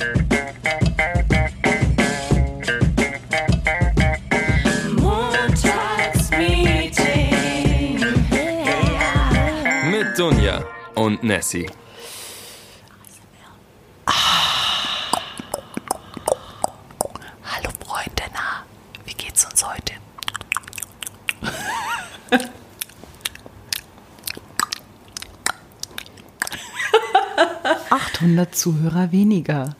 Montagsmeeting. Mit Dunja und Nessie. Hallo Freunde, na, wie geht's uns heute? 800 Zuhörer weniger.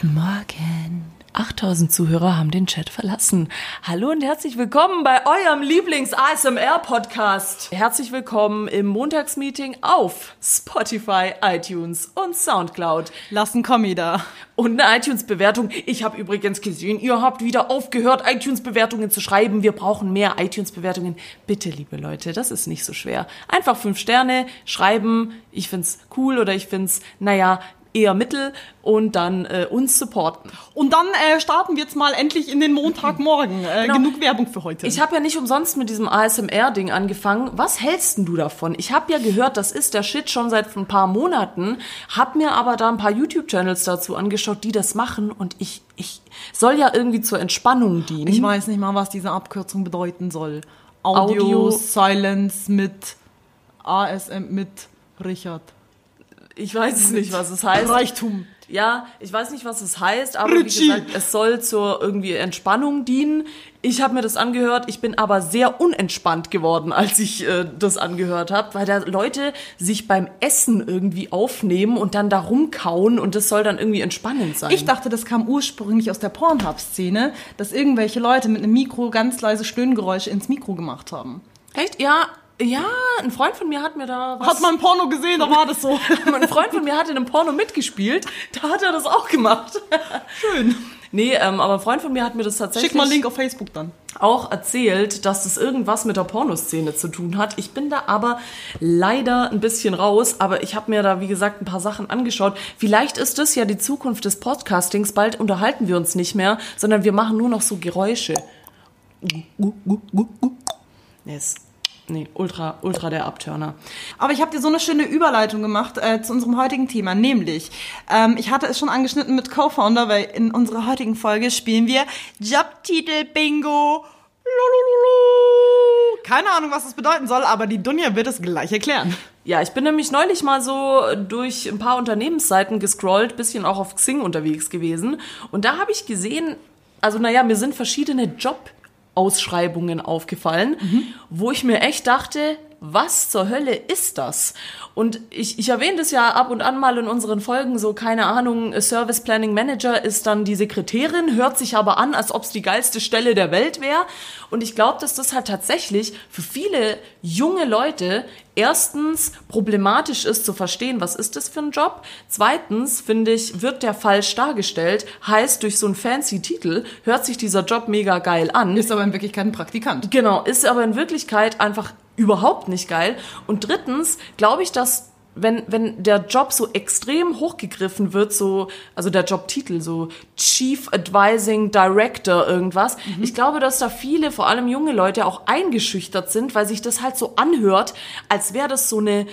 Guten Morgen. 8000 Zuhörer haben den Chat verlassen. Hallo und herzlich willkommen bei eurem Lieblings-ASMR-Podcast. Herzlich willkommen im Montagsmeeting auf Spotify, iTunes und Soundcloud. Lass ein Kommi da. Und eine iTunes-Bewertung. Ich habe übrigens gesehen, ihr habt wieder aufgehört, iTunes-Bewertungen zu schreiben. Wir brauchen mehr iTunes-Bewertungen. Bitte, liebe Leute, das ist nicht so schwer. Einfach fünf Sterne schreiben. Ich find's cool oder ich find's, naja, eher mittel und dann äh, uns supporten. Und dann äh, starten wir jetzt mal endlich in den Montagmorgen. Äh, Genau. Genug Werbung für heute. Ich habe ja nicht umsonst mit diesem ASMR-Ding angefangen. Was hältst denn du davon? Ich habe ja gehört, das ist der Shit schon seit ein paar Monaten, hab mir aber da ein paar YouTube-Channels dazu angeschaut, die das machen und ich, ich soll ja irgendwie zur Entspannung dienen. Ich weiß nicht mal, was diese Abkürzung bedeuten soll. Audio, Audio- Silence mit ASM mit Richard. Ich weiß es nicht, was es heißt. Reichtum. Ja, ich weiß nicht, was es heißt, aber Richie. wie gesagt, es soll zur irgendwie Entspannung dienen. Ich habe mir das angehört, ich bin aber sehr unentspannt geworden, als ich äh, das angehört habe, weil da Leute sich beim Essen irgendwie aufnehmen und dann da rumkauen und das soll dann irgendwie entspannend sein. Ich dachte, das kam ursprünglich aus der Pornhub-Szene, dass irgendwelche Leute mit einem Mikro ganz leise Stöhngeräusche ins Mikro gemacht haben. Echt? Ja, ja, ein Freund von mir hat mir da was Hat man Porno gesehen, da war das so. Ein Freund von mir hat in einem Porno mitgespielt, da hat er das auch gemacht. Schön. Nee, ähm, aber ein Freund von mir hat mir das tatsächlich Schick mal einen Link auf Facebook dann. auch erzählt, dass das irgendwas mit der Pornoszene zu tun hat. Ich bin da aber leider ein bisschen raus, aber ich habe mir da, wie gesagt, ein paar Sachen angeschaut. Vielleicht ist das ja die Zukunft des Podcastings. Bald unterhalten wir uns nicht mehr, sondern wir machen nur noch so Geräusche. Yes. Nee, ultra, ultra der Abturner. Aber ich habe dir so eine schöne Überleitung gemacht äh, zu unserem heutigen Thema, nämlich, ähm, ich hatte es schon angeschnitten mit Co-Founder, weil in unserer heutigen Folge spielen wir Jobtitel Bingo. Lulululu. Keine Ahnung, was das bedeuten soll, aber die Dunja wird es gleich erklären. Ja, ich bin nämlich neulich mal so durch ein paar Unternehmensseiten gescrollt, bisschen auch auf Xing unterwegs gewesen. Und da habe ich gesehen, also naja, mir sind verschiedene Jobausschreibungen aufgefallen, wo ich mir echt dachte, was zur Hölle ist das? Und ich, ich erwähne das ja ab und an mal in unseren Folgen, so keine Ahnung, Service Planning Manager ist dann die Sekretärin, hört sich aber an, als ob es die geilste Stelle der Welt wäre. Und ich glaube, dass das halt tatsächlich für viele junge Leute erstens problematisch ist zu verstehen, was ist das für ein Job. Zweitens, finde ich, wird der falsch dargestellt. Heißt, durch so einen fancy Titel hört sich dieser Job mega geil an. Ist aber in Wirklichkeit ein Praktikant. Genau, ist aber in Wirklichkeit einfach überhaupt nicht geil. Und drittens glaube ich, dass wenn, wenn der Job so extrem hochgegriffen wird, so, also der Jobtitel, so Chief Advising Director irgendwas, ich glaube, dass da viele, vor allem junge Leute, auch eingeschüchtert sind, weil sich das halt so anhört, als wäre das so eine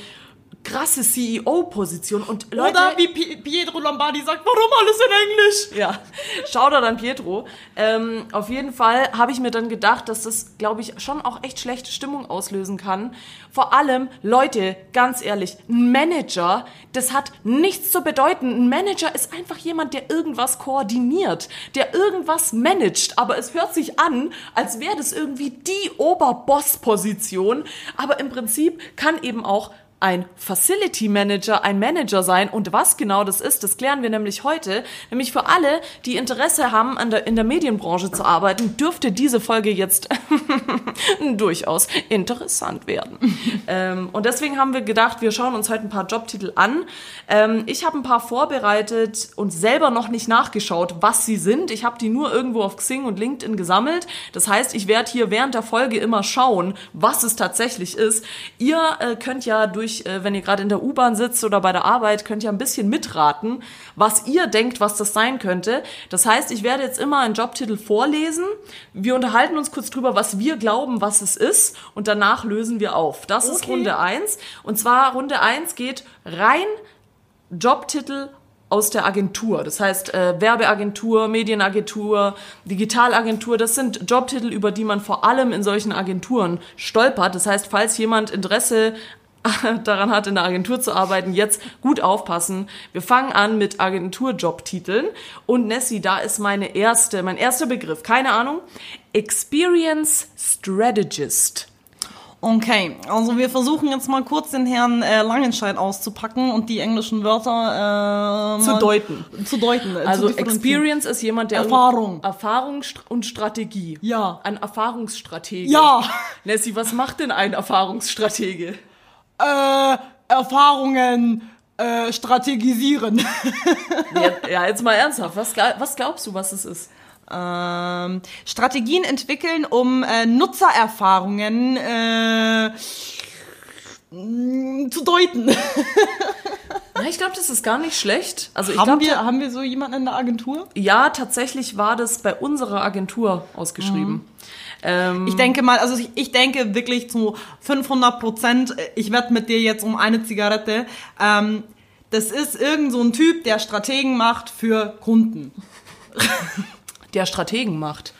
krasse CEO-Position. Und Leute, Oder wie Pi- Pietro Lombardi sagt, warum alles in Englisch? ja, Shoutout an Pietro. Ähm, auf jeden Fall habe ich mir dann gedacht, dass das, glaube ich, schon auch echt schlechte Stimmung auslösen kann. Vor allem, Leute, ganz ehrlich, ein Manager, das hat nichts zu bedeuten. Ein Manager ist einfach jemand, der irgendwas koordiniert, der irgendwas managt. Aber es hört sich an, als wäre das irgendwie die Oberboss-Position. Aber im Prinzip kann eben auch ein Facility Manager, ein Manager sein. Und was genau das ist, das klären wir nämlich heute. Nämlich für alle, die Interesse haben, an der, in der Medienbranche zu arbeiten, dürfte diese Folge jetzt durchaus interessant werden. ähm, und deswegen haben wir gedacht, wir schauen uns heute ein paar Jobtitel an. Ähm, ich habe ein paar vorbereitet und selber noch nicht nachgeschaut, was sie sind. Ich habe die nur irgendwo auf Xing und LinkedIn gesammelt. Das heißt, ich werde hier während der Folge immer schauen, was es tatsächlich ist. Ihr äh, könnt ja durch, äh, wenn ihr gerade in der U-Bahn sitzt oder bei der Arbeit, könnt ihr ein bisschen mitraten, was ihr denkt, was das sein könnte. Das heißt, ich werde jetzt immer einen Jobtitel vorlesen. Wir unterhalten uns kurz drüber, was wir glauben, was es ist. Und danach lösen wir auf. Das ist Okay. Runde eins. Und zwar Runde eins geht rein Jobtitel aus der Agentur. Das heißt, äh, Werbeagentur, Medienagentur, Digitalagentur, das sind Jobtitel, über die man vor allem in solchen Agenturen stolpert. Das heißt, falls jemand Interesse daran hat, in der Agentur zu arbeiten, jetzt gut aufpassen. Wir fangen an mit Agenturjobtiteln. Und Nessie, da ist meine erste, mein erster Begriff, keine Ahnung, Experience Strategist. Okay, also wir versuchen jetzt mal kurz den Herrn äh, Langenscheid auszupacken und die englischen Wörter äh, Zu deuten. Zu deuten. Äh, Also zu. Experience ist jemand, der Erfahrung. Erfahrung und Strategie. Ja. Ein Erfahrungsstratege. Ja. Nessie, was macht denn ein Erfahrungsstratege? Äh, Erfahrungen äh, strategisieren. Ja, ja, jetzt mal ernsthaft. Was, was glaubst du, was es ist? ähm, Strategien entwickeln, um äh, Nutzererfahrungen äh, mh, zu deuten. Ja, ich glaube, das ist gar nicht schlecht. Also ich haben, glaube, wir, haben wir so jemanden in der Agentur? ja, tatsächlich war das bei unserer Agentur ausgeschrieben. Ähm, Ich denke mal, also ich, ich denke wirklich zu 500 Prozent, ich wette mit dir jetzt um eine Zigarette. Ähm, das ist irgend so ein Typ, der Strategen macht für Kunden. der Strategen macht.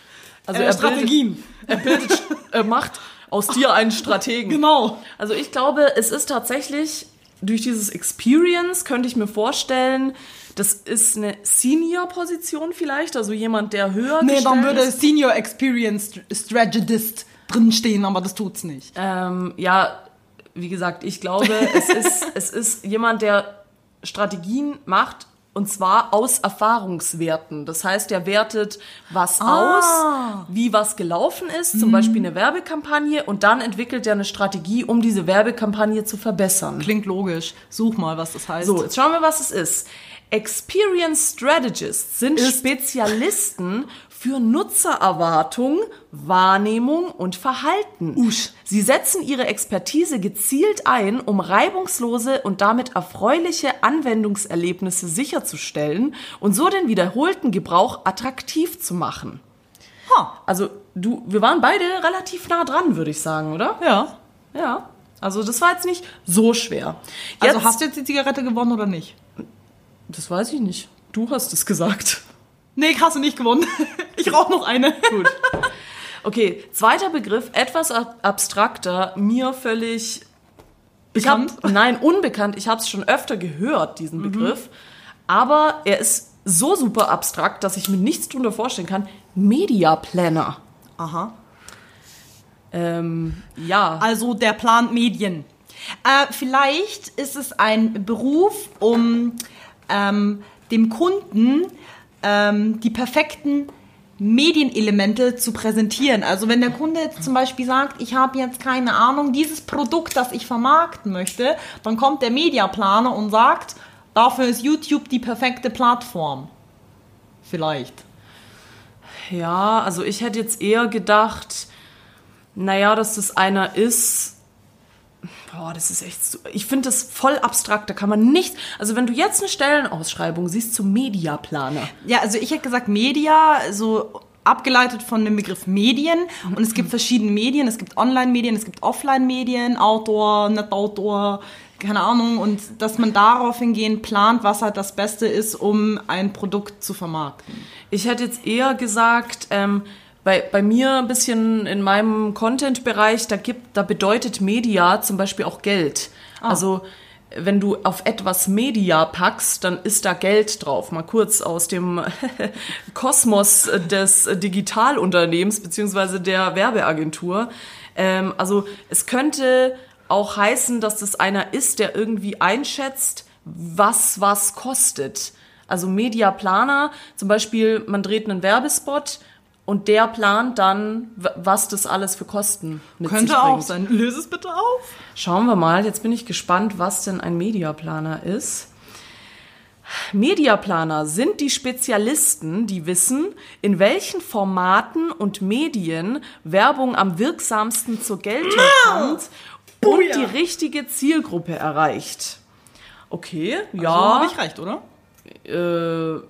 Also Äh, er Strategien. Bildet, er bildet, er macht aus dir einen Strategen. Genau. Also ich glaube, es ist tatsächlich durch dieses Experience könnte ich mir vorstellen, das ist eine Senior-Position vielleicht, also jemand, der höher Nee, dann würde. Senior Experience Strategist drinstehen, aber das tut's nicht. Ähm, ja, wie gesagt, ich glaube, es ist, es ist jemand, der Strategien macht und zwar aus Erfahrungswerten. Das heißt, er wertet was Ah. aus, wie was gelaufen ist, Mhm. zum Beispiel eine Werbekampagne und dann entwickelt er eine Strategie, um diese Werbekampagne zu verbessern. Klingt logisch. Such mal, was das heißt. So, jetzt schauen wir, was es ist. Experience Strategists sind Spezialisten für Nutzererwartung, Wahrnehmung und Verhalten. Usch. Sie setzen ihre Expertise gezielt ein, um reibungslose und damit erfreuliche Anwendungserlebnisse sicherzustellen und so den wiederholten Gebrauch attraktiv zu machen. Ha. Also, du, wir waren beide relativ nah dran, würde ich sagen, oder? Ja. Ja. Also, das war jetzt nicht so schwer. Also Jetzt- hast du jetzt die Zigarette gewonnen oder nicht? Das weiß ich nicht. Du hast es gesagt. Nee, hast du nicht gewonnen. Ich rauche noch eine. Gut. Okay, zweiter Begriff, etwas ab abstrakter, mir völlig ich hab, Bekannt? nein, unbekannt. Ich habe es schon öfter gehört, diesen Begriff. Aber er ist so super abstrakt, dass ich mir nichts drunter vorstellen kann. Media Planner. Aha. Ähm, ja. Also der plant Medien. Äh, vielleicht ist es ein Beruf, um ähm, dem Kunden ähm, die perfekten Medienelemente zu präsentieren. Also wenn der Kunde jetzt zum Beispiel sagt, ich habe jetzt keine Ahnung, dieses Produkt, das ich vermarkten möchte, dann kommt der Mediaplaner und sagt, dafür ist YouTube die perfekte Plattform. Vielleicht. Ja, also ich hätte jetzt eher gedacht, naja, dass das einer ist. Boah, das ist echt so. Ich finde das voll abstrakt. Da kann man nicht. Also, wenn du jetzt eine Stellenausschreibung siehst zum Mediaplaner. Ja, also ich hätte gesagt Media, so abgeleitet von dem Begriff Medien. Und es gibt verschiedene Medien. Es gibt Online-Medien, es gibt Offline-Medien, Outdoor, nicht Outdoor, keine Ahnung. Und dass man darauf hingehend plant, was halt das Beste ist, um ein Produkt zu vermarkten. Ich hätte jetzt eher gesagt, ähm, bei, bei mir ein bisschen in meinem Content-Bereich, da gibt, da bedeutet Media zum Beispiel auch Geld. Also wenn du auf etwas Media packst, dann ist da Geld drauf. Mal kurz aus dem Kosmos des Digitalunternehmens beziehungsweise der Werbeagentur. Ähm, also es könnte auch heißen, dass das einer ist, der irgendwie einschätzt, was was kostet. Also Mediaplaner, zum Beispiel, man dreht einen Werbespot und der plant dann, was das alles für Kosten mit sich Könnte auch bringt. sein. Löse es bitte auf. Schauen wir mal, jetzt bin ich gespannt, was denn ein Mediaplaner ist. Mediaplaner sind die Spezialisten, die wissen, in welchen Formaten und Medien Werbung am wirksamsten zur Geltung kommt und Booyah. die richtige Zielgruppe erreicht. Okay, Ja, ja. habe ich recht, oder? Äh,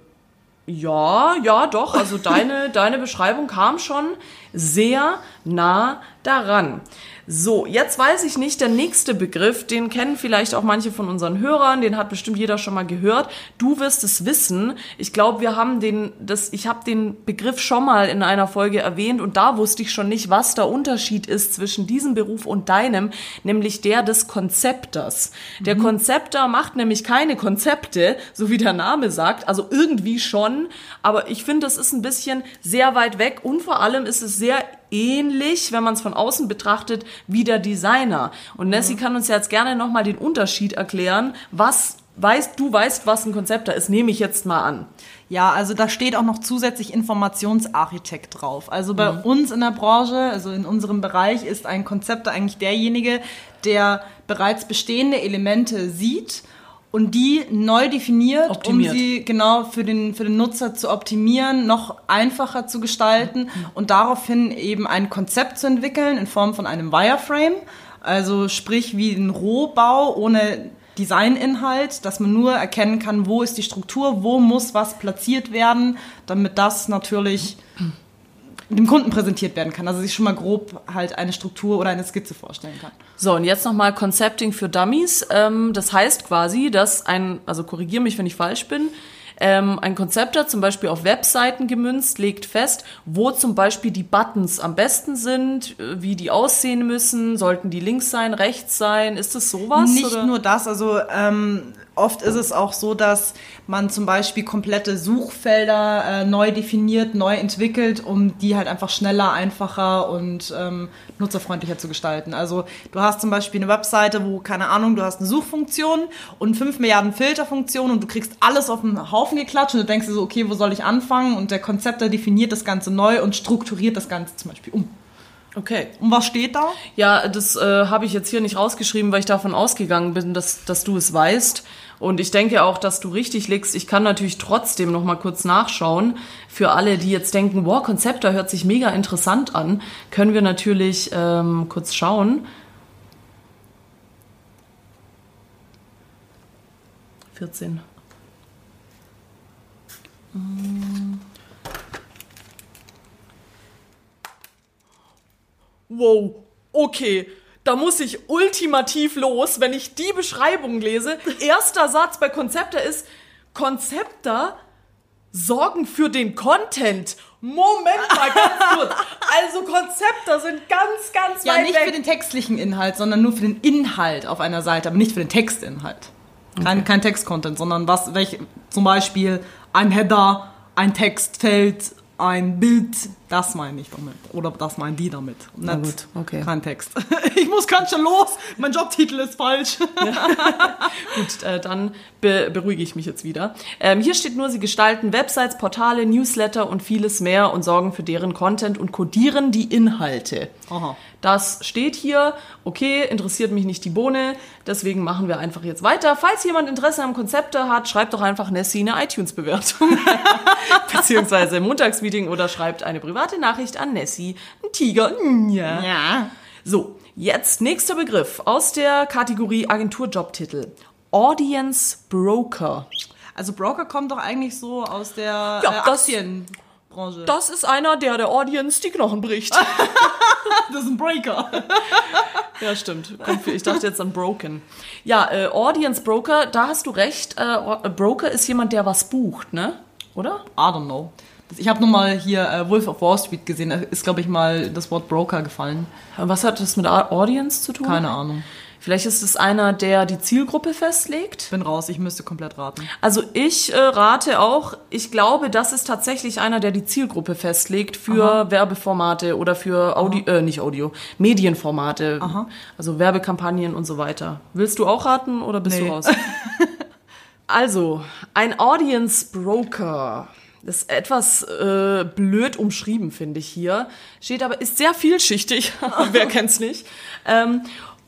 ja, ja, doch. Also deine, deine Beschreibung kam schon sehr nah daran. So, jetzt weiß ich nicht, der nächste Begriff, den kennen vielleicht auch manche von unseren Hörern, den hat bestimmt jeder schon mal gehört. Du wirst es wissen. Ich glaube, wir haben den, das, ich habe den Begriff schon mal in einer Folge erwähnt und da wusste ich schon nicht, was der Unterschied ist zwischen diesem Beruf und deinem, nämlich der des Konzepters. Der Mhm. Konzepter macht nämlich keine Konzepte, so wie der Name sagt, also irgendwie schon, aber ich finde, das ist ein bisschen sehr weit weg und vor allem ist es sehr ähnlich, wenn man es von außen betrachtet, wie der Designer. Und Nessie Mhm. kann uns jetzt gerne nochmal den Unterschied erklären. Was weißt du, weißt, was ein Konzepter ist? Nehme ich jetzt mal an. Ja, also da steht auch noch zusätzlich Informationsarchitekt drauf. Also bei uns in der Branche, also in unserem Bereich, ist ein Konzepter eigentlich derjenige, der bereits bestehende Elemente sieht und die neu definiert, Optimiert. um sie genau für den, für den Nutzer zu optimieren, noch einfacher zu gestalten und daraufhin eben ein Konzept zu entwickeln in Form von einem Wireframe. Also sprich wie ein Rohbau ohne Designinhalt, dass man nur erkennen kann, wo ist die Struktur, wo muss was platziert werden, damit das natürlich dem Kunden präsentiert werden kann. Also sich schon mal grob halt eine Struktur oder eine Skizze vorstellen kann. So, und jetzt nochmal Concepting für Dummies. Ähm, das heißt quasi, dass ein, also korrigier mich, wenn ich falsch bin, ähm, ein Konzepter zum Beispiel auf Webseiten gemünzt legt fest, wo zum Beispiel die Buttons am besten sind, äh, wie die aussehen müssen, sollten die links sein, rechts sein, ist das sowas? Nicht oder? nur das, also ähm, oft ist es auch so, dass man zum Beispiel komplette Suchfelder äh, neu definiert, neu entwickelt, um die halt einfach schneller, einfacher und ähm, nutzerfreundlicher zu gestalten. Also du hast zum Beispiel eine Webseite, wo, keine Ahnung, du hast eine Suchfunktion und 5 Milliarden Filterfunktionen und du kriegst alles auf den Haufen geklatscht und du denkst dir so, okay, wo soll ich anfangen? Und der Konzepter definiert das Ganze neu und strukturiert das Ganze zum Beispiel um. Okay. Und was steht da? Ja, das äh, habe ich jetzt hier nicht rausgeschrieben, weil ich davon ausgegangen bin, dass, dass du es weißt. Und ich denke auch, dass du richtig liegst. Ich kann natürlich trotzdem noch mal kurz nachschauen. Für alle, die jetzt denken, wow, Konzepter hört sich mega interessant an, können wir natürlich ähm, kurz schauen. 14. Wow, okay. Da muss ich ultimativ los, wenn ich die Beschreibung lese. Erster Satz bei Konzepter ist, Konzepter sorgen für den Content. Moment mal ganz kurz. Also Konzepter sind ganz, ganz Ja, weit nicht weg. für den textlichen Inhalt, sondern nur für den Inhalt auf einer Seite, aber nicht für den Textinhalt. Kein, kein Text-Content, sondern was, welch, zum Beispiel ein Header, ein Textfeld, ein Bild, das meine ich damit. Oder das meinen die damit. Na gut, okay. Kein Text. Ich muss ganz schön los, mein Jobtitel ist falsch. Gut, äh, dann be beruhige ich mich jetzt wieder. Ähm, hier steht nur, sie gestalten Websites, Portale, Newsletter und vieles mehr und sorgen für deren Content und codieren die Inhalte. Aha. Das steht hier. Okay, interessiert mich nicht die Bohne. Deswegen machen wir einfach jetzt weiter. Falls jemand Interesse am Konzepte hat, schreibt doch einfach Nessie eine iTunes-Bewertung. Beziehungsweise im Montagsmeeting oder schreibt eine private Nachricht an Nessie. Ein Tiger. Ja. Ja. So, jetzt nächster Begriff aus der Kategorie Agenturjobtitel. Audience Broker. Also Broker kommt doch eigentlich so aus der Ja, äh, das- Aktienbranche. Das ist einer, der der Audience die Knochen bricht. das ist ein Breaker. Ja, stimmt. Ich dachte jetzt an Broken. Ja, äh, Audience Broker, da hast du recht. Äh, äh, Broker ist jemand, der was bucht, ne? Oder? I don't know. Ich habe nur mal hier äh, Wolf of Wall Street gesehen. Da ist, glaube ich, mal das Wort Broker gefallen. Was hat das mit Audience zu tun? Keine Ahnung. Vielleicht ist es einer, der die Zielgruppe festlegt. Bin raus, ich müsste komplett raten. Also ich äh, rate auch, ich glaube, das ist tatsächlich einer, der die Zielgruppe festlegt für Werbeformate oder für Audio, äh, nicht Audio, Medienformate, also Werbekampagnen und so weiter. Willst du auch raten oder bist Nee. du raus? also, ein Audience Broker. Das ist etwas äh, blöd umschrieben, finde ich hier. Steht aber, ist sehr vielschichtig, wer kennt's nicht. Ähm,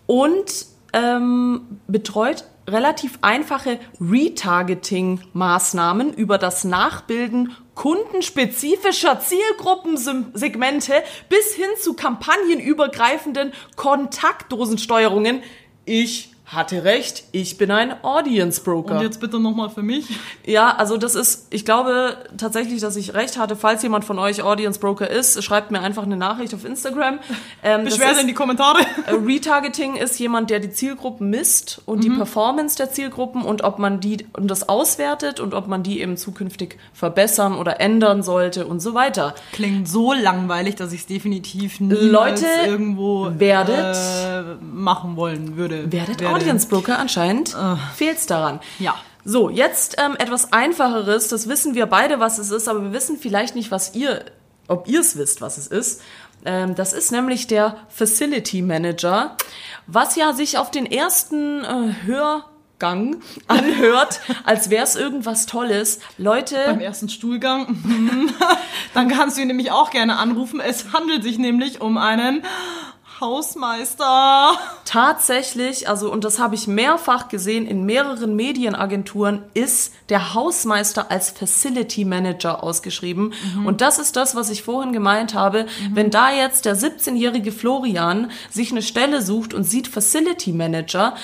und ähm, betreut relativ einfache Retargeting-Maßnahmen über das Nachbilden kundenspezifischer Zielgruppensegmente bis hin zu kampagnenübergreifenden Kontaktdosensteuerungen. Ich hatte recht, ich bin ein Audience Broker. Und jetzt bitte nochmal für mich. Ja, also das ist, ich glaube tatsächlich, dass ich recht hatte. Falls jemand von euch Audience Broker ist, schreibt mir einfach eine Nachricht auf Instagram. Ähm, Beschwerde ist- in die Kommentare. äh, Retargeting ist jemand, der die Zielgruppen misst und die Performance der Zielgruppen und ob man die und das auswertet und ob man die eben zukünftig verbessern oder ändern sollte und so weiter. Klingt so langweilig, dass ich es definitiv Leute, irgendwo werdet- äh, machen wollen würde. Werdet Werde. Audience Broker anscheinend fehlt's daran. Ja. So, jetzt ähm, etwas einfacheres. Das wissen wir beide, was es ist, aber wir wissen vielleicht nicht, was ihr, ob ihr es wisst, was es ist. Ähm, das ist nämlich der Facility Manager, was ja sich auf den ersten äh, Hörgang anhört, als wäre es irgendwas Tolles. Beim Leute, ersten Stuhlgang. Dann kannst du ihn nämlich auch gerne anrufen. Es handelt sich nämlich um einen Hausmeister. tatsächlich, also und das habe ich mehrfach gesehen in mehreren Medienagenturen, ist der Hausmeister als Facility Manager ausgeschrieben. Und das ist das, was ich vorhin gemeint habe. Wenn da jetzt der 17-jährige Florian sich eine Stelle sucht und sieht Facility Manager,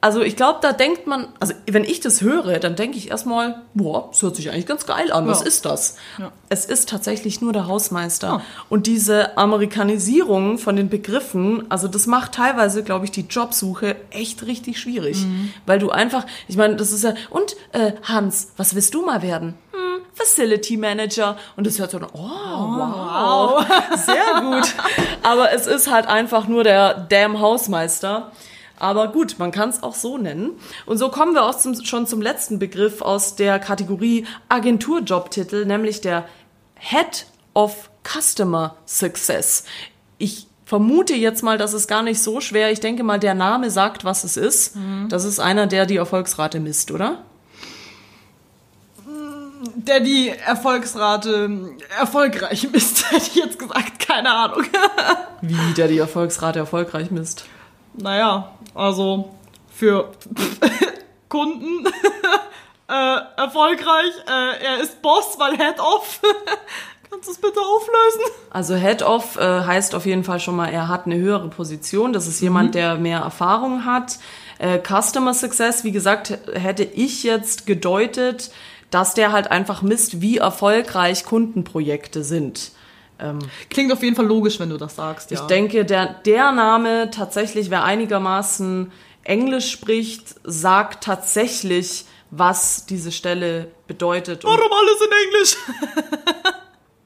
also ich glaube, da denkt man, also wenn ich das höre, dann denke ich erstmal, boah, das hört sich eigentlich ganz geil an. Was Ja. ist das? Ja. Es ist tatsächlich nur der Hausmeister. Ah. Und diese Amerikanisierung von den Begriffen, also das macht teilweise, glaube ich, die Jobsuche echt richtig schwierig. Mhm. Weil du einfach, ich meine, das ist ja, und äh, Hans, was willst du mal werden? Hm, Facility Manager. Und das hört so, oh, wow, sehr gut. Aber es ist halt einfach nur der damn Hausmeister. Aber gut, man kann es auch so nennen. Und so kommen wir auch zum, schon zum letzten Begriff aus der Kategorie Agenturjobtitel, nämlich der Head of Customer Success. Ich vermute jetzt mal, das ist gar nicht so schwer. Ich denke mal, der Name sagt, was es ist. Das ist einer, der die Erfolgsrate misst, oder? Der die Erfolgsrate erfolgreich misst, hätte ich jetzt gesagt. Keine Ahnung. Wie der die Erfolgsrate erfolgreich misst. Naja, also für Kunden äh, erfolgreich. Äh, er ist Boss, weil Head Off. Kannst du es bitte auflösen? Also Head of äh, heißt auf jeden Fall schon mal, er hat eine höhere Position. Das ist jemand, der mehr Erfahrung hat. Äh, Customer Success, wie gesagt, hätte ich jetzt gedeutet, dass der halt einfach misst, wie erfolgreich Kundenprojekte sind. Klingt auf jeden Fall logisch, wenn du das sagst, ja. Ich denke, der, der Name tatsächlich, wer einigermaßen Englisch spricht, sagt tatsächlich, was diese Stelle bedeutet. Warum alles in Englisch?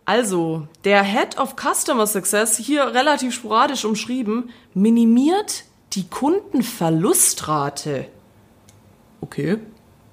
Also, der Head of Customer Success, hier relativ sporadisch umschrieben, minimiert die Kundenverlustrate. Okay,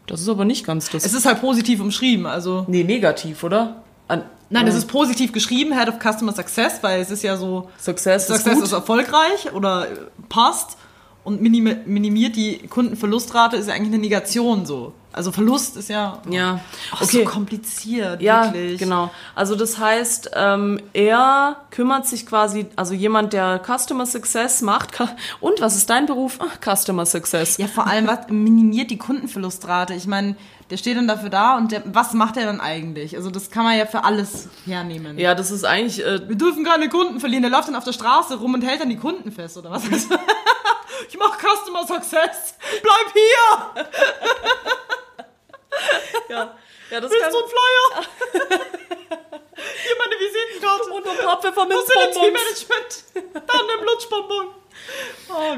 das ist aber nicht ganz das. Es ist halt positiv umschrieben, also. nee, negativ, oder? An, Nein, es äh, ist positiv geschrieben, Head of Customer Success, weil es ist ja so, Success, Success ist ist erfolgreich oder äh, passt und minimi- minimiert die Kundenverlustrate ist ja eigentlich eine Negation so. Also Verlust ist ja ja, Ach, okay. so kompliziert, Ja, wirklich. genau. Also das heißt, ähm, er kümmert sich quasi, also jemand, der Customer Success macht. Und was ist dein Beruf? Ach, Customer Success. Ja, vor allem, was minimiert die Kundenverlustrate? Ich meine, der steht dann dafür da und der, was macht er dann eigentlich? Also das kann man ja für alles hernehmen. Ja, das ist eigentlich, äh, Wir dürfen keine Kunden verlieren. Der läuft dann auf der Straße rum und hält dann die Kunden fest, oder was? ich mach Customer Success. Bleib hier! ja, ja das Willst kann, du einen Flyer? hier meine Visitenkarte. und ein paar Pfefferminzbonbons. Facility Management. Dann im Lutschbonbon.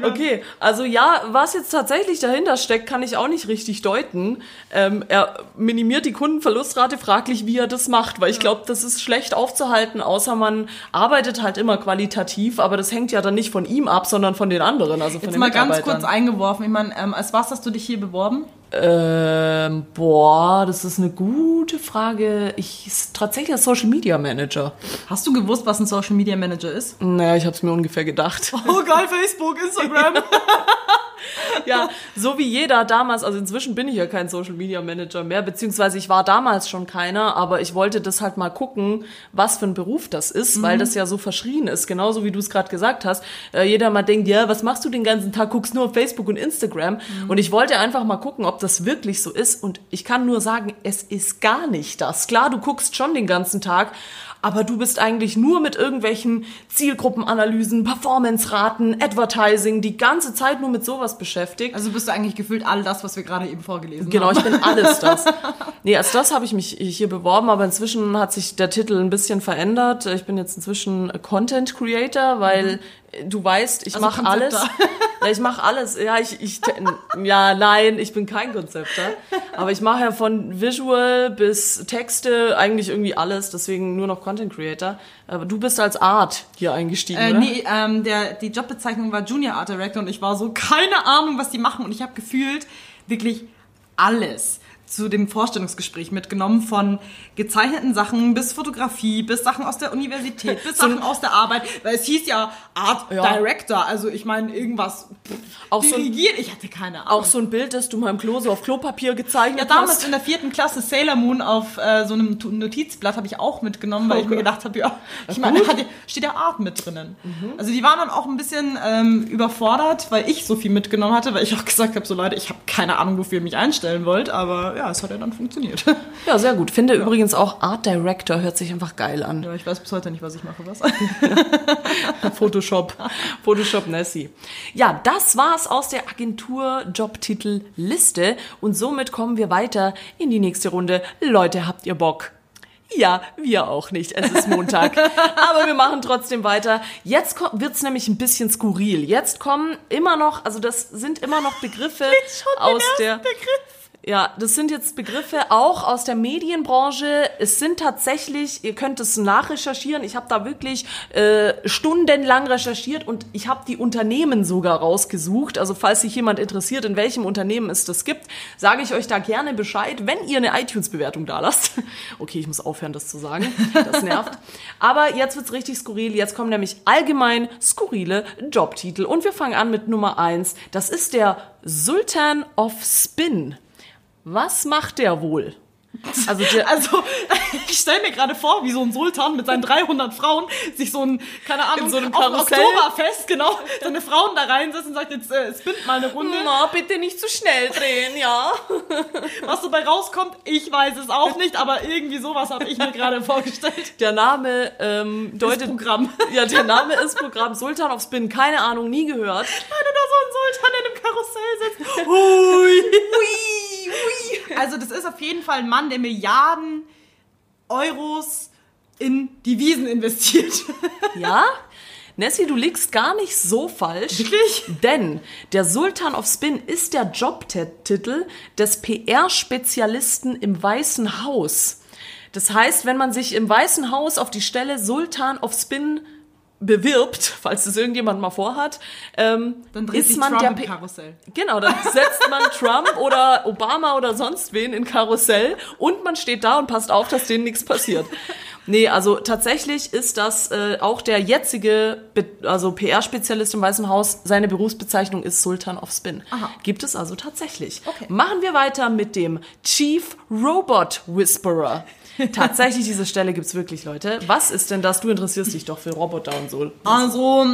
Gott. Okay, also ja, was jetzt tatsächlich dahinter steckt, kann ich auch nicht richtig deuten. Ähm, er minimiert die Kundenverlustrate, fraglich, wie er das macht, weil ich glaube, das ist schlecht aufzuhalten, außer man arbeitet halt immer qualitativ, aber das hängt ja dann nicht von ihm ab, sondern von den anderen, also von Jetzt den mal ganz kurz eingeworfen. Ich meine, ähm, als was hast du dich hier beworben? Ähm, boah, das ist eine gute Frage. Ich ist tatsächlich als Social Media Manager. Hast du gewusst, was ein Social Media Manager ist? Naja, ich habe es mir ungefähr gedacht. Oh geil, Facebook, Instagram. ja, so wie jeder damals, also inzwischen bin ich ja kein Social Media Manager mehr, beziehungsweise ich war damals schon keiner, aber ich wollte das halt mal gucken, was für ein Beruf das ist, weil das ja so verschrien ist, genauso wie du es gerade gesagt hast. Äh, jeder mal denkt, ja, was machst du den ganzen Tag, guckst nur auf Facebook und Instagram. Und ich wollte einfach mal gucken, ob das wirklich so ist. Und ich kann nur sagen, es ist gar nicht das. Klar, du guckst schon den ganzen Tag, aber du bist eigentlich nur mit irgendwelchen Zielgruppenanalysen, Performance-Raten, Advertising, die ganze Zeit nur mit sowas beschäftigt. Also bist du eigentlich gefühlt all das, was wir gerade eben vorgelesen Genau, haben. ich bin alles das. Nee, als das habe ich mich hier beworben, aber inzwischen hat sich der Titel ein bisschen verändert. Ich bin jetzt inzwischen Content Creator, weil du weißt, ich Also mache alles. Ja, ich mache alles. Ja, ich, ich ja, nein, ich bin kein Konzepter, aber ich mache ja von Visual bis Texte eigentlich irgendwie alles, deswegen nur noch Content Creator. Aber du bist als Art hier eingestiegen, Äh, oder? nee, ähm, der, die Jobbezeichnung war Junior Art Director und ich war so, keine Ahnung, was die machen. Und ich habe gefühlt wirklich alles zu dem Vorstellungsgespräch mitgenommen, von gezeichneten Sachen bis Fotografie, bis Sachen aus der Universität, bis Sachen aus der Arbeit, weil es hieß ja Art Ja. Director, also ich meine irgendwas Auch so ein- dirigieren, ich hatte keine Ahnung. Auch so ein Bild, das du mal im Klo so auf Klopapier gezeichnet Ja, damals hast. in der vierten Klasse Sailor Moon auf äh, so einem Notizblatt habe ich auch mitgenommen, weil Oh ich mir Gott. gedacht habe, ja, ich meine, da steht ja Art mit drinnen. Also die waren dann auch ein bisschen ähm, überfordert, weil ich so viel mitgenommen hatte, weil ich auch gesagt habe, so Leute, ich habe keine Ahnung, wofür ihr mich einstellen wollt, aber ja, es hat ja dann funktioniert. Ja, sehr gut. Finde übrigens auch Art Director hört sich einfach geil an. ja, ich weiß bis heute nicht, was ich mache, was. Photoshop. Photoshop Nessie. Ja, das war's aus der Agentur Jobtitel Liste und somit kommen wir weiter in die nächste Runde. Leute, habt ihr Bock? Ja, wir auch nicht. Es ist Montag. Aber wir machen trotzdem weiter. Jetzt wird's nämlich ein bisschen skurril. Jetzt kommen immer noch, also das sind immer noch Begriffe aus der. Ja, das sind jetzt Begriffe auch aus der Medienbranche. Es sind tatsächlich, ihr könnt es nachrecherchieren. Ich habe da wirklich äh, stundenlang recherchiert und ich habe die Unternehmen sogar rausgesucht. Also falls sich jemand interessiert, in welchem Unternehmen es das gibt, sage ich euch da gerne Bescheid, wenn ihr eine iTunes-Bewertung da lasst. Okay, ich muss aufhören, das zu sagen. Das nervt. Aber jetzt wird's richtig skurril. Jetzt kommen nämlich allgemein skurrile Jobtitel. Und wir fangen an mit Nummer eins. Das ist der Sultan of Spin. Was macht der wohl? Also der, Also, ich stelle mir gerade vor, wie so ein Sultan mit seinen 300 Frauen sich so ein, keine Ahnung, In so einem auf. Oktoberfest, genau, seine Frauen da reinsetzt und sagt, jetzt äh, spinnt mal eine Runde. na, bitte nicht zu schnell drehen, ja. Was dabei rauskommt, ich weiß es auch nicht, aber irgendwie sowas habe ich mir gerade vorgestellt. Der Name ähm, deutet... Programm. Ja, der Name ist Programm Sultan of Spin. Keine Ahnung, nie gehört. Wenn da so ein Sultan in einem Karussell sitzt. Hui, hui. Also das ist auf jeden Fall ein Mann, der Milliarden Euros in Devisen investiert. Ja? Nessie, du liegst gar nicht so falsch. Wirklich? Denn der Sultan of Spin ist der Jobtitel des PR-Spezialisten im Weißen Haus. Das heißt, wenn man sich im Weißen Haus auf die Stelle Sultan of Spin bewirbt, falls das irgendjemand mal vorhat, ähm, Dann ist man Trump der Karussell. Genau, dann setzt man Trump oder Obama oder sonst wen in Karussell und man steht da und passt auf, dass denen nichts passiert. Nee, also tatsächlich ist das äh, auch der jetzige, Be also PR-Spezialist im Weißen Haus, seine Berufsbezeichnung ist Sultan of Spin. Aha. Gibt es also tatsächlich. Okay. Machen wir weiter mit dem Chief Robot Whisperer. Tatsächlich, diese Stelle gibt's wirklich, Leute. Was ist denn das? Du interessierst dich doch für Roboter und so. Also,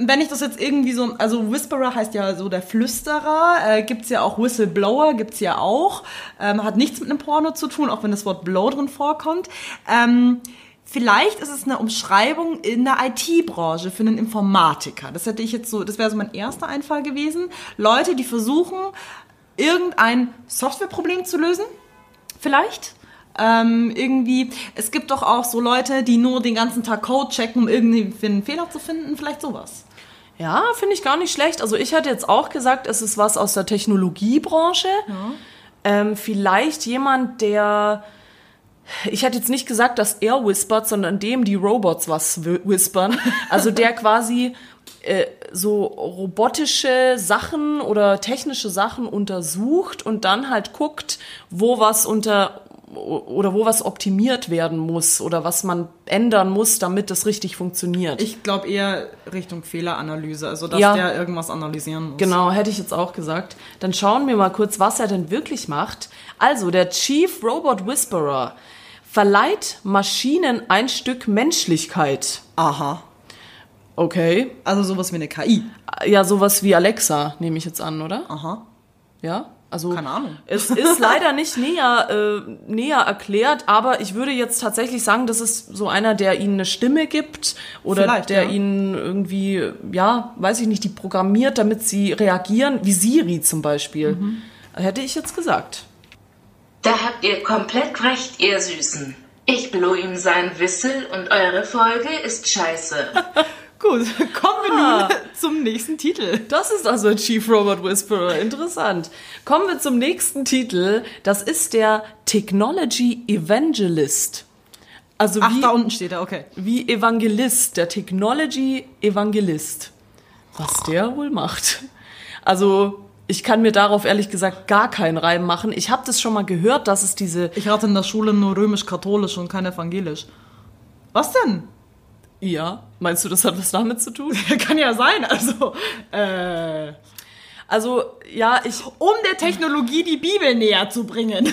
wenn ich das jetzt irgendwie so, also Whisperer heißt ja so der Flüsterer, äh, gibt's ja auch Whistleblower, gibt's ja auch, ähm, hat nichts mit einem Porno zu tun, auch wenn das Wort Blow drin vorkommt. Ähm, vielleicht ist es eine Umschreibung in der IT-Branche für einen Informatiker. Das hätte ich jetzt so, das wäre so mein erster Einfall gewesen. Leute, die versuchen, irgendein Softwareproblem zu lösen, vielleicht. Ähm, irgendwie, es gibt doch auch so Leute, die nur den ganzen Tag Code checken, um irgendwie einen Fehler zu finden, vielleicht sowas. Ja, finde ich gar nicht schlecht. Also ich hätte jetzt auch gesagt, es ist was aus der Technologiebranche. Ähm, vielleicht jemand, der... Ich hätte jetzt nicht gesagt, dass er whispert, sondern dem die Robots was whi- whispern. Also der quasi äh, so robotische Sachen oder technische Sachen untersucht und dann halt guckt, wo was unter oder wo was optimiert werden muss oder was man ändern muss, damit es richtig funktioniert. Ich glaube eher Richtung Fehleranalyse, also dass Ja. der irgendwas analysieren muss. Genau, hätte ich jetzt auch gesagt. Dann schauen wir mal kurz, was er denn wirklich macht. Also, der Chief Robot Whisperer verleiht Maschinen ein Stück Menschlichkeit. Aha. Okay. Also sowas wie eine KI. Ja, sowas wie Alexa, nehme ich jetzt an, oder? Aha. Ja? Also Keine Ahnung. es ist leider nicht näher, äh, näher erklärt, aber ich würde jetzt tatsächlich sagen, das ist so einer, der ihnen eine Stimme gibt oder Vielleicht, der ja. ihnen irgendwie, ja, weiß ich nicht, die programmiert, damit sie reagieren, wie Siri zum Beispiel. Mhm. Hätte ich jetzt gesagt. Da habt ihr komplett recht, ihr Süßen. Ich blow ihm sein Wissel und eure Folge ist scheiße. Gut, kommen wir Ah. nun zum nächsten Titel. Das ist also Chief Robot Whisperer. Interessant. Kommen wir zum nächsten Titel. Das ist der Technology Evangelist. Also Ach, wie, da unten steht er, okay. wie Evangelist, der Technology Evangelist. Was der wohl macht. Also ich kann mir darauf ehrlich gesagt gar keinen Reim machen. Ich habe das schon mal gehört, dass es diese Ich hatte in der Schule nur römisch-katholisch und kein evangelisch. Was denn? Ja, meinst du, das hat was damit zu tun? Kann ja sein, also. Äh, Also ja, ich um der Technologie die Bibel näher zu bringen.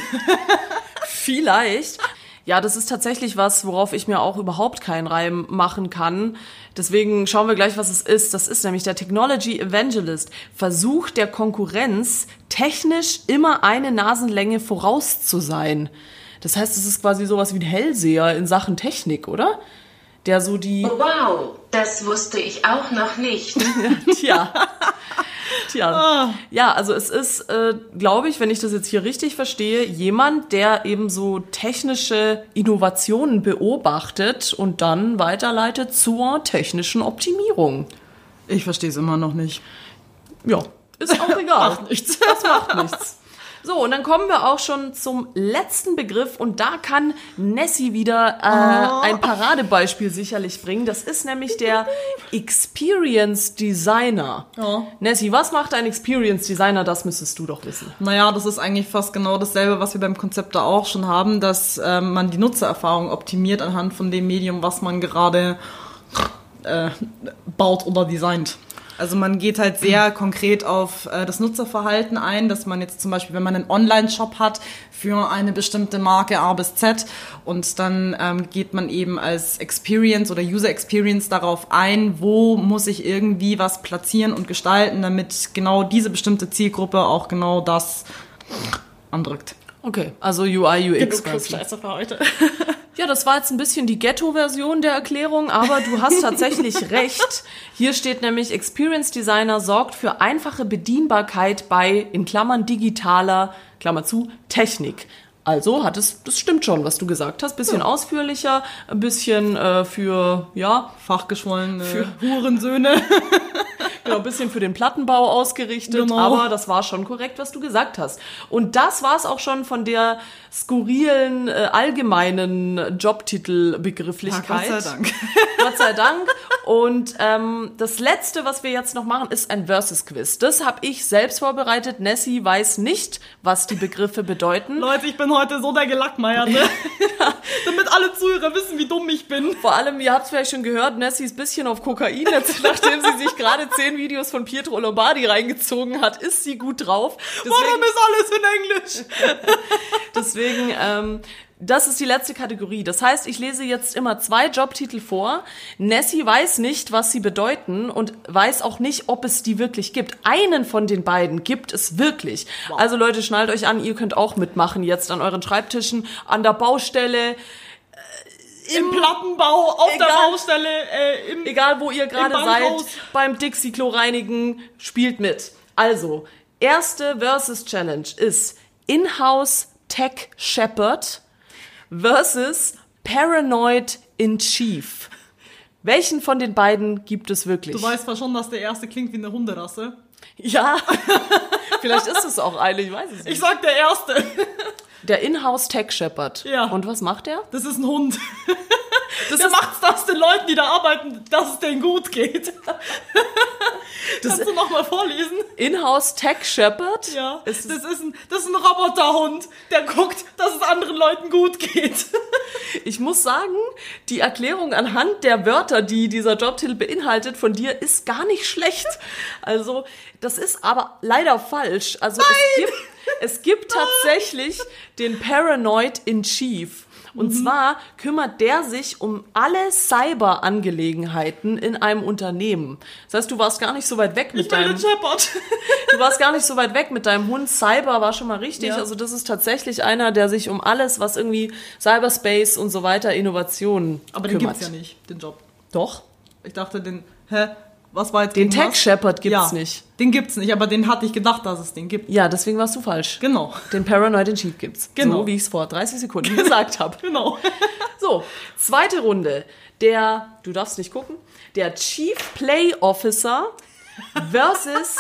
Vielleicht. Ja, das ist tatsächlich was, worauf ich mir auch überhaupt keinen Reim machen kann. Deswegen schauen wir gleich, was es ist. Das ist nämlich der Technology Evangelist. Versuch der Konkurrenz, technisch immer eine Nasenlänge voraus zu sein. Das heißt, es ist quasi sowas wie ein Hellseher in Sachen Technik, oder? Der so die, Wow, das wusste ich auch noch nicht. tja, tja. Ja, also es ist, äh, glaube ich, wenn ich das jetzt hier richtig verstehe, jemand, der eben so technische Innovationen beobachtet und dann weiterleitet zur technischen Optimierung. Ich verstehe es immer noch nicht. Ja, ist auch egal. Macht nichts. Das macht nichts. So, und dann kommen wir auch schon zum letzten Begriff und da kann Nessie wieder äh, ein Paradebeispiel sicherlich bringen. Das ist nämlich der Experience Designer. Ja. Nessie, was macht ein Experience Designer? Das müsstest du doch wissen. Naja, das ist eigentlich fast genau dasselbe, was wir beim Konzept da auch schon haben, dass ähm, man die Nutzererfahrung optimiert anhand von dem Medium, was man gerade äh, baut oder designt. Also man geht halt sehr konkret auf äh, das Nutzerverhalten ein, dass man jetzt zum Beispiel, wenn man einen Online-Shop hat für eine bestimmte Marke A bis Z und dann ähm, geht man eben als Experience oder User Experience darauf ein, wo muss ich irgendwie was platzieren und gestalten, damit genau diese bestimmte Zielgruppe auch genau das andrückt. Okay, also UI, UX quasi. Scheiße für heute. Ja, das war jetzt ein bisschen die Ghetto-Version der Erklärung, aber du hast tatsächlich recht. Hier steht nämlich, Experience Designer sorgt für einfache Bedienbarkeit bei, in Klammern, digitaler, Klammer zu, Technik. Also hat es, das stimmt schon, was du gesagt hast. Bisschen ausführlicher, ein bisschen äh, für, ja, Fachgeschwollene Für- Hurensöhne. genau, ein bisschen für den Plattenbau ausgerichtet, Genau. aber das war schon korrekt, was du gesagt hast. Und das war es auch schon von der skurrilen, äh, allgemeinen Jobtitelbegrifflichkeit. Ja, Gott sei Dank. Gott sei Dank. Und ähm, das Letzte, was wir jetzt noch machen, ist ein Versus-Quiz. Das habe ich selbst vorbereitet. Nessie weiß nicht, was die Begriffe bedeuten. Leute, ich bin heute so der Gelackmeierte. Damit alle Zuhörer wissen, wie dumm ich bin. Vor allem, ihr habt es vielleicht schon gehört, Nessie ist ein bisschen auf Kokain. Jetzt, nachdem sie sich gerade zehn Videos von Pietro Lombardi reingezogen hat, ist sie gut drauf. Warum ist alles in Englisch? Deswegen, ähm, das ist die letzte Kategorie. Das heißt, ich lese jetzt immer zwei Jobtitel vor. Nessie weiß nicht, was sie bedeuten und weiß auch nicht, ob es die wirklich gibt. Einen von den beiden gibt es wirklich. Also Leute, schnallt euch an, ihr könnt auch mitmachen jetzt an euren Schreibtischen, an der Baustelle, Im Plattenbau, auf der Egal. Baustelle, äh, im... egal wo ihr gerade seid, beim Dixie-Klo reinigen, spielt mit. Also, erste Versus Challenge ist In-House Tech Shepherd versus Paranoid in Chief. Welchen von den beiden gibt es wirklich? Du weißt zwar schon, dass der erste klingt wie eine Hunderasse. ja, vielleicht ist es auch eine, ich weiß es Ich nicht. sag der erste. Der In-House Tech Shepherd. Ja. Und was macht er? Das ist ein Hund. Das Der macht's das den Leuten, die da arbeiten, dass es denen gut geht. Kannst du noch mal vorlesen? In-House Tech Shepherd? Ja, Ist das ist, ein, das ist ein Roboterhund, der guckt, dass es anderen Leuten gut geht. Ich muss sagen, die Erklärung anhand der Wörter, die dieser Jobtitel beinhaltet, von dir ist gar nicht schlecht. Also, das ist aber leider falsch. Also, es gibt, es gibt tatsächlich den Paranoid in Chief. Und zwar kümmert der sich um alle Cyber-Angelegenheiten in einem Unternehmen. Das heißt, du warst gar nicht so weit weg mit deinem... Shepard. Du warst gar nicht so weit weg mit deinem Hund. Cyber war schon mal richtig. Ja. Also das ist tatsächlich einer, der sich um alles, was irgendwie Cyberspace und so weiter, Innovationen Aber den kümmert. gibt's ja nicht, den Job. Doch. Ich dachte, den, hä, was war jetzt Den gegen Tech? Shepherd gibt's ja, nicht. Den gibt's nicht, aber den hatte ich gedacht, dass es den gibt. Ja, deswegen warst du falsch. Genau. Den Paranoid in Chief gibt's. Genau. So wie ich es vor 30 Sekunden gesagt habe. Genau. So, zweite Runde. Der, du darfst nicht gucken, der Chief Play Officer versus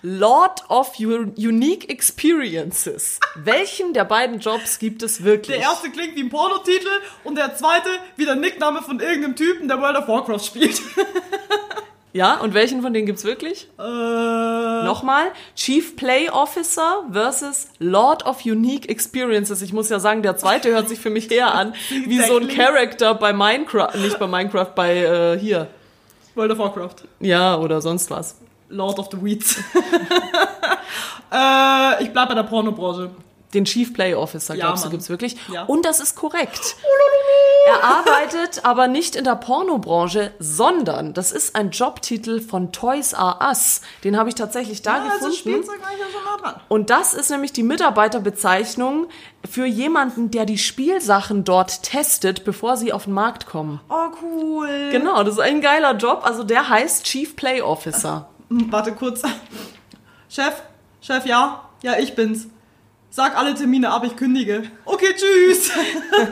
Lord of Unique Experiences. Welchen der beiden Jobs gibt es wirklich? Der erste klingt wie ein Pornotitel und der zweite wie der Nickname von irgendeinem Typen, der World of Warcraft spielt. Ja, und welchen von denen gibt's wirklich? Äh, Nochmal, Chief Play Officer versus Lord of Unique Experiences. Ich muss ja sagen, der zweite hört sich für mich eher an wie so ein Charakter bei Minecraft, nicht bei Minecraft, bei äh, hier. World of Warcraft. Ja, oder sonst was. Lord of the Weeds. äh, ich bleib bei der Pornobranche. Den Chief Play Officer, Ja, glaubst du, gibt's wirklich? Ja. Und das ist korrekt. Er arbeitet aber nicht in der Pornobranche, sondern das ist ein Jobtitel von Toys R Us. Den habe ich tatsächlich da also gefunden. Spielzeug war ich ja schon nah dran. Und das ist nämlich die Mitarbeiterbezeichnung für jemanden, der die Spielsachen dort testet, bevor sie auf den Markt kommen. Oh, cool. Genau, das ist ein geiler Job. Also der heißt Chief Play Officer. Warte kurz. Chef, Chef, ja, ja, ich bin's. Sag alle Termine ab, ich kündige. Okay, tschüss.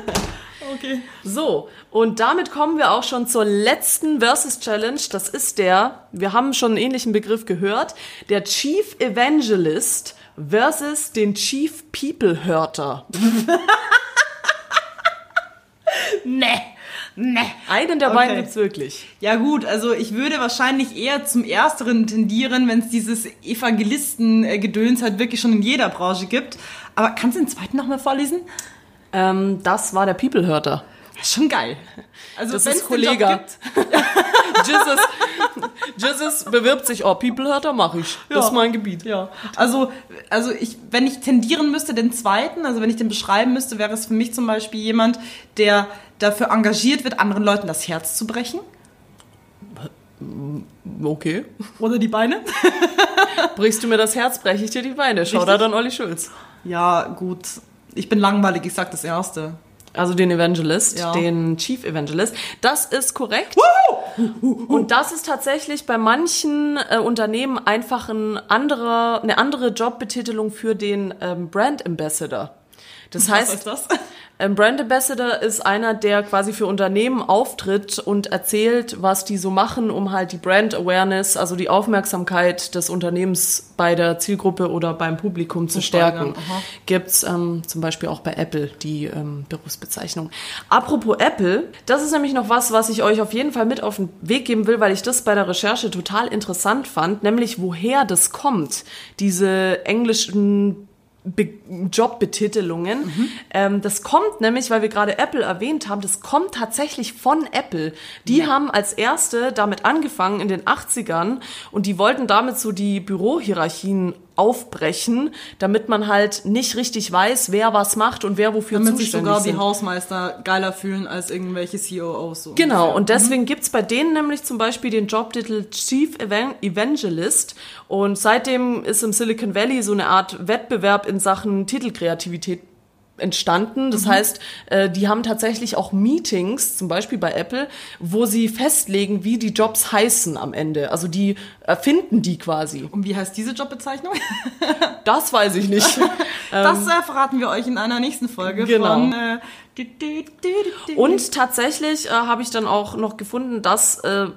okay. So, und damit kommen wir auch schon zur letzten Versus Challenge. Das ist der, wir haben schon einen ähnlichen Begriff gehört, der Chief Evangelist versus den Chief People Hörter. Ne, ne. Einen der Okay. beiden gibt's wirklich. Ja gut, also ich würde wahrscheinlich eher zum Ersteren tendieren, wenn es dieses Evangelisten-Gedöns halt wirklich schon in jeder Branche gibt. Aber kannst du den zweiten nochmal vorlesen? Ähm, das war der People Hörter. Das ist schon geil. Also Das wenn's ist den Job gibt- Jesus, Jesus bewirbt sich, oh, People Hörter mache ich. Das Ja. ist mein Gebiet. Ja, also, also ich, wenn ich tendieren müsste, den zweiten, also wenn ich den beschreiben müsste, wäre es für mich zum Beispiel jemand, der dafür engagiert wird, anderen Leuten das Herz zu brechen Okay. oder die Beine. Brichst du mir das Herz, breche ich dir die Beine. Schau da Richtig. dann Olli Schulz. Ja, gut. Ich bin langweilig, ich sag das Erste. Also den Evangelist, Ja. den Chief Evangelist. Das ist korrekt. Und das ist tatsächlich bei manchen äh, Unternehmen einfach ein anderer, eine andere Jobbetitelung für den ähm, Brand Ambassador. Das heißt, ist das? Ein Brand Ambassador ist einer, der quasi für Unternehmen auftritt und erzählt, was die so machen, um halt die Brand Awareness, also die Aufmerksamkeit des Unternehmens bei der Zielgruppe oder beim Publikum zu stärken. Gibt's ähm, zum Beispiel auch bei Apple die ähm, Berufsbezeichnung. Apropos Apple, das ist nämlich noch was, was ich euch auf jeden Fall mit auf den Weg geben will, weil ich das bei der Recherche total interessant fand, nämlich woher das kommt, diese englischen Be Jobbetitelungen. Ähm, das kommt nämlich, weil wir gerade Apple erwähnt haben, das kommt tatsächlich von Apple. Die haben als erste damit angefangen in den 80ern und die wollten damit so die Bürohierarchien aufbrechen, damit man halt nicht richtig weiß, wer was macht und wer wofür Damit sich zuständig sogar die sind. Hausmeister geiler fühlen als irgendwelche COOs. So Genau, ungefähr. und deswegen gibt's bei denen nämlich zum Beispiel den Jobtitel Chief Evan Evangelist. Und seitdem ist im Silicon Valley so eine Art Wettbewerb in Sachen Titelkreativität entstanden. Das heißt, äh, die haben tatsächlich auch Meetings, zum Beispiel bei Apple, wo sie festlegen, wie die Jobs heißen am Ende. Also die erfinden die quasi. Und wie heißt diese Jobbezeichnung? Das weiß ich nicht. Das äh, verraten wir euch in einer nächsten Folge Ähm, Genau. von. Äh. Und tatsächlich äh, habe ich dann auch noch gefunden, dass äh,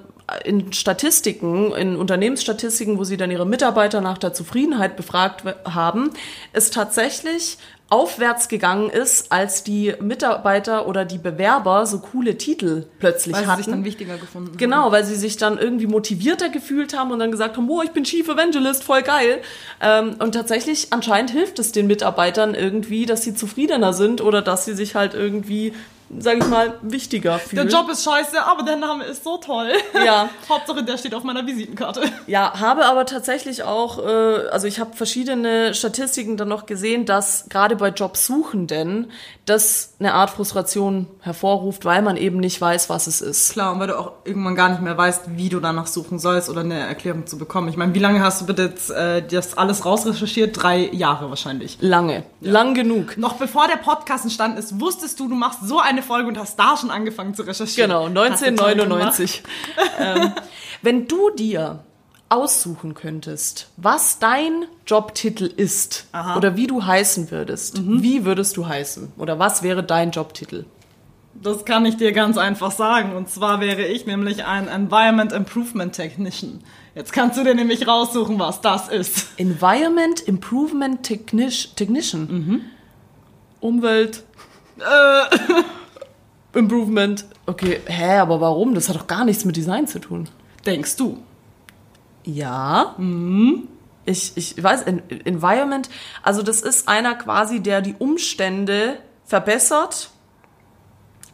in Statistiken, in Unternehmensstatistiken, wo sie dann ihre Mitarbeiter nach der Zufriedenheit befragt haben, es tatsächlich aufwärts gegangen ist, als die Mitarbeiter oder die Bewerber so coole Titel plötzlich weil sie hatten. sich dann wichtiger gefunden haben. Genau, weil sie sich dann irgendwie motivierter gefühlt haben und dann gesagt haben, oh, ich bin Chief Evangelist, voll geil. Ähm, und tatsächlich, anscheinend hilft es den Mitarbeitern irgendwie, dass sie zufriedener sind oder dass sie sich halt irgendwie sag ich mal, wichtiger Der fühle. Job ist scheiße, aber der Name ist so toll. Ja. Hauptsache, der steht auf meiner Visitenkarte. Ja, habe aber tatsächlich auch, äh, also ich habe verschiedene Statistiken dann noch gesehen, dass gerade bei Jobsuchenden das eine Art Frustration hervorruft, weil man eben nicht weiß, was es ist. Klar, und weil du auch irgendwann gar nicht mehr weißt, wie du danach suchen sollst oder eine Erklärung zu bekommen. Ich meine, wie lange hast du bitte jetzt äh, das alles rausrecherchiert? Drei Jahre wahrscheinlich. Lange, lang genug. Noch bevor der Podcast entstanden ist, wusstest du, du machst so eine Folge und hast da schon angefangen zu recherchieren. Genau, Hast du toll gemacht. 1999. ähm, wenn du dir aussuchen könntest, was dein Jobtitel ist Aha. oder wie du heißen würdest, wie würdest du heißen oder was wäre dein Jobtitel? Das kann ich dir ganz einfach sagen. Und zwar wäre ich nämlich ein Environment Improvement Technician. Jetzt kannst du dir nämlich raussuchen, was das ist. Environment Improvement Technic Technician. Umwelt. Improvement. Okay, hä, aber warum? Das hat doch gar nichts mit Design zu tun. Denkst du? Ja. Ich, ich weiß, En- Environment, also das ist einer quasi, der die Umstände verbessert.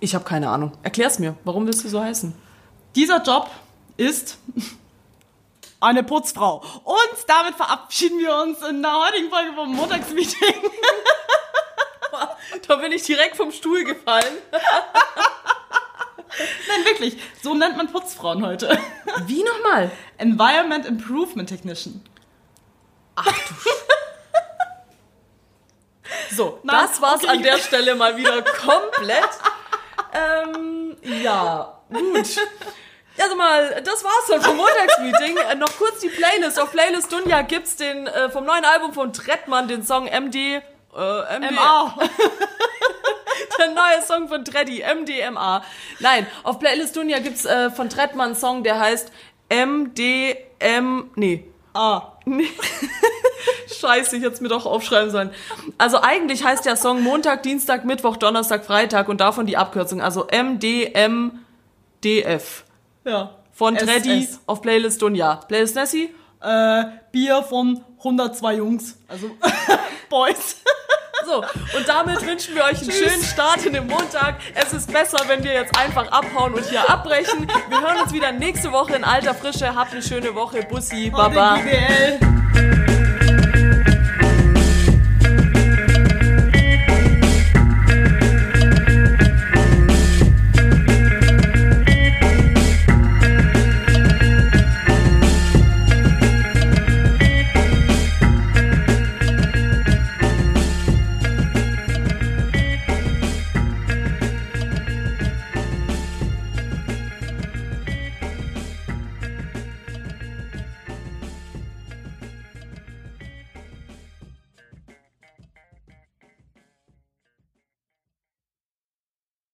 Ich habe keine Ahnung. Erklär's mir. Warum willst du so heißen? Dieser Job ist eine Putzfrau. Und damit verabschieden wir uns in der heutigen Folge vom Montagsmeeting. Da bin ich direkt vom Stuhl gefallen. Nein, wirklich. So nennt man Putzfrauen heute. Wie nochmal? Environment Improvement Technician. So, Nein, das war's okay. an der Stelle mal wieder komplett. ähm, ja, gut. Also mal, das war's dann vom Montagsmeeting. Äh, noch kurz die Playlist. Auf Playlist Dunja gibt's den äh, vom neuen Album von Trettmann, den Song MD. Äh, MD MA. Der neue Song von Treddy, MDMA. Nein, auf Playlist Dunja gibt's äh, von Trettmann einen Song, der heißt MDM. Nee. Ah. Scheiße, ich hätte es mir doch aufschreiben sollen. Also eigentlich heißt der Song Montag, Dienstag, Mittwoch, Donnerstag, Freitag und davon die Abkürzung. Also MDMDF. Ja. Von. Treddy auf Playlist Dunja. Playlist Nessie? Äh, Bier von 102 Jungs. Also Boys. So, und damit wünschen wir euch einen schönen Start in den Montag. Es ist besser, wenn wir jetzt einfach abhauen und hier abbrechen. Wir hören uns wieder nächste Woche in alter Frische. Habt eine schöne Woche. Bussi, Baba.